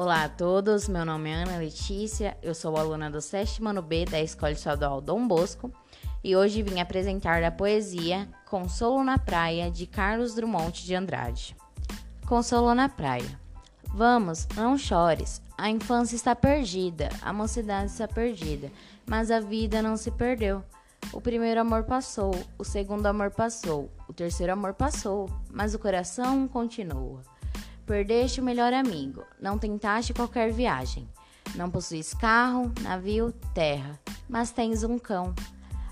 Olá a todos, meu nome é Ana Letícia, eu sou aluna do sétimo ano B da Escola Estadual Dom Bosco e hoje vim apresentar a poesia Consolo na Praia de Carlos Drummond de Andrade. Consolo na Praia. Vamos, não chores, a infância está perdida, a mocidade está perdida, mas a vida não se perdeu. O primeiro amor passou, o segundo amor passou, o terceiro amor passou, mas o coração continua. Perdeste o melhor amigo, não tentaste qualquer viagem. Não possuis carro, navio, terra, mas tens um cão.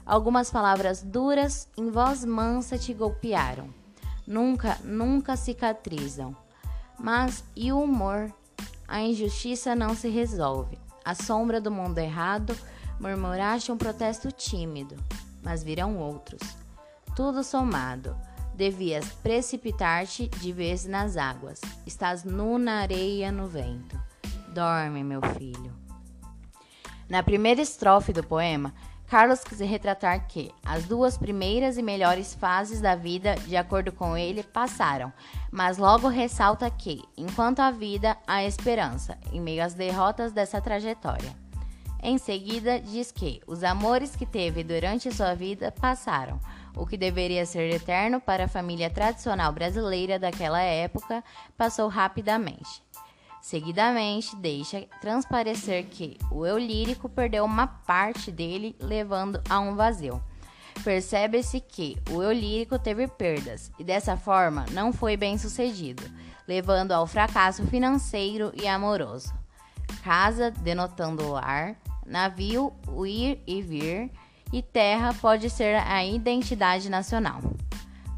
Algumas palavras duras em voz mansa te golpearam. Nunca, nunca cicatrizam. Mas e o humor? A injustiça não se resolve. A sombra do mundo errado murmuraste um protesto tímido, mas virão outros. Tudo somado Devias precipitar-te de vez nas águas. Estás nu na areia, no vento. Dorme, meu filho. Na primeira estrofe do poema, Carlos quis retratar que as duas primeiras e melhores fases da vida, de acordo com ele, passaram, mas logo ressalta que, enquanto há vida, há esperança, em meio às derrotas dessa trajetória. Em seguida, diz que os amores que teve durante sua vida passaram, o que deveria ser eterno para a família tradicional brasileira daquela época passou rapidamente. Seguidamente, deixa transparecer que o eu lírico perdeu uma parte dele, levando a um vazio. Percebe-se que o eu lírico teve perdas e dessa forma não foi bem sucedido, levando ao fracasso financeiro e amoroso. Casa denotando lar, navio, o ir e vir, e terra pode ser a identidade nacional.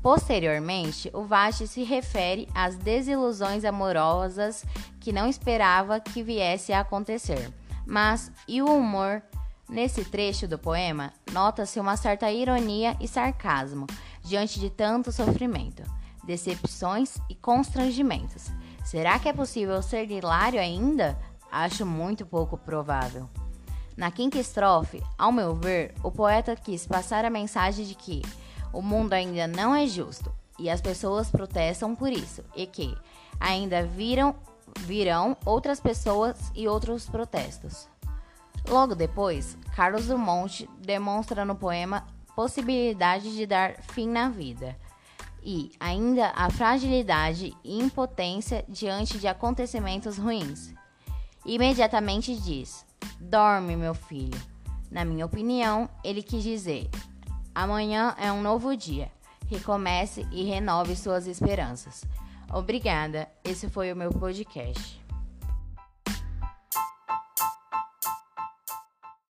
Posteriormente, o Vasti se refere às desilusões amorosas que não esperava que viesse a acontecer. Mas e o humor? Nesse trecho do poema, nota-se uma certa ironia e sarcasmo diante de tanto sofrimento, decepções e constrangimentos. Será que é possível ser hilário ainda? Acho muito pouco provável. Na quinta estrofe, ao meu ver, o poeta quis passar a mensagem de que o mundo ainda não é justo e as pessoas protestam por isso, e que ainda viram, virão outras pessoas e outros protestos. Logo depois, Carlos Drummond demonstra no poema possibilidade de dar fim na vida e ainda a fragilidade e impotência diante de acontecimentos ruins. Imediatamente diz: Dorme, meu filho. Na minha opinião, ele quis dizer: amanhã é um novo dia. Recomece e renove suas esperanças. Obrigada. Esse foi o meu podcast.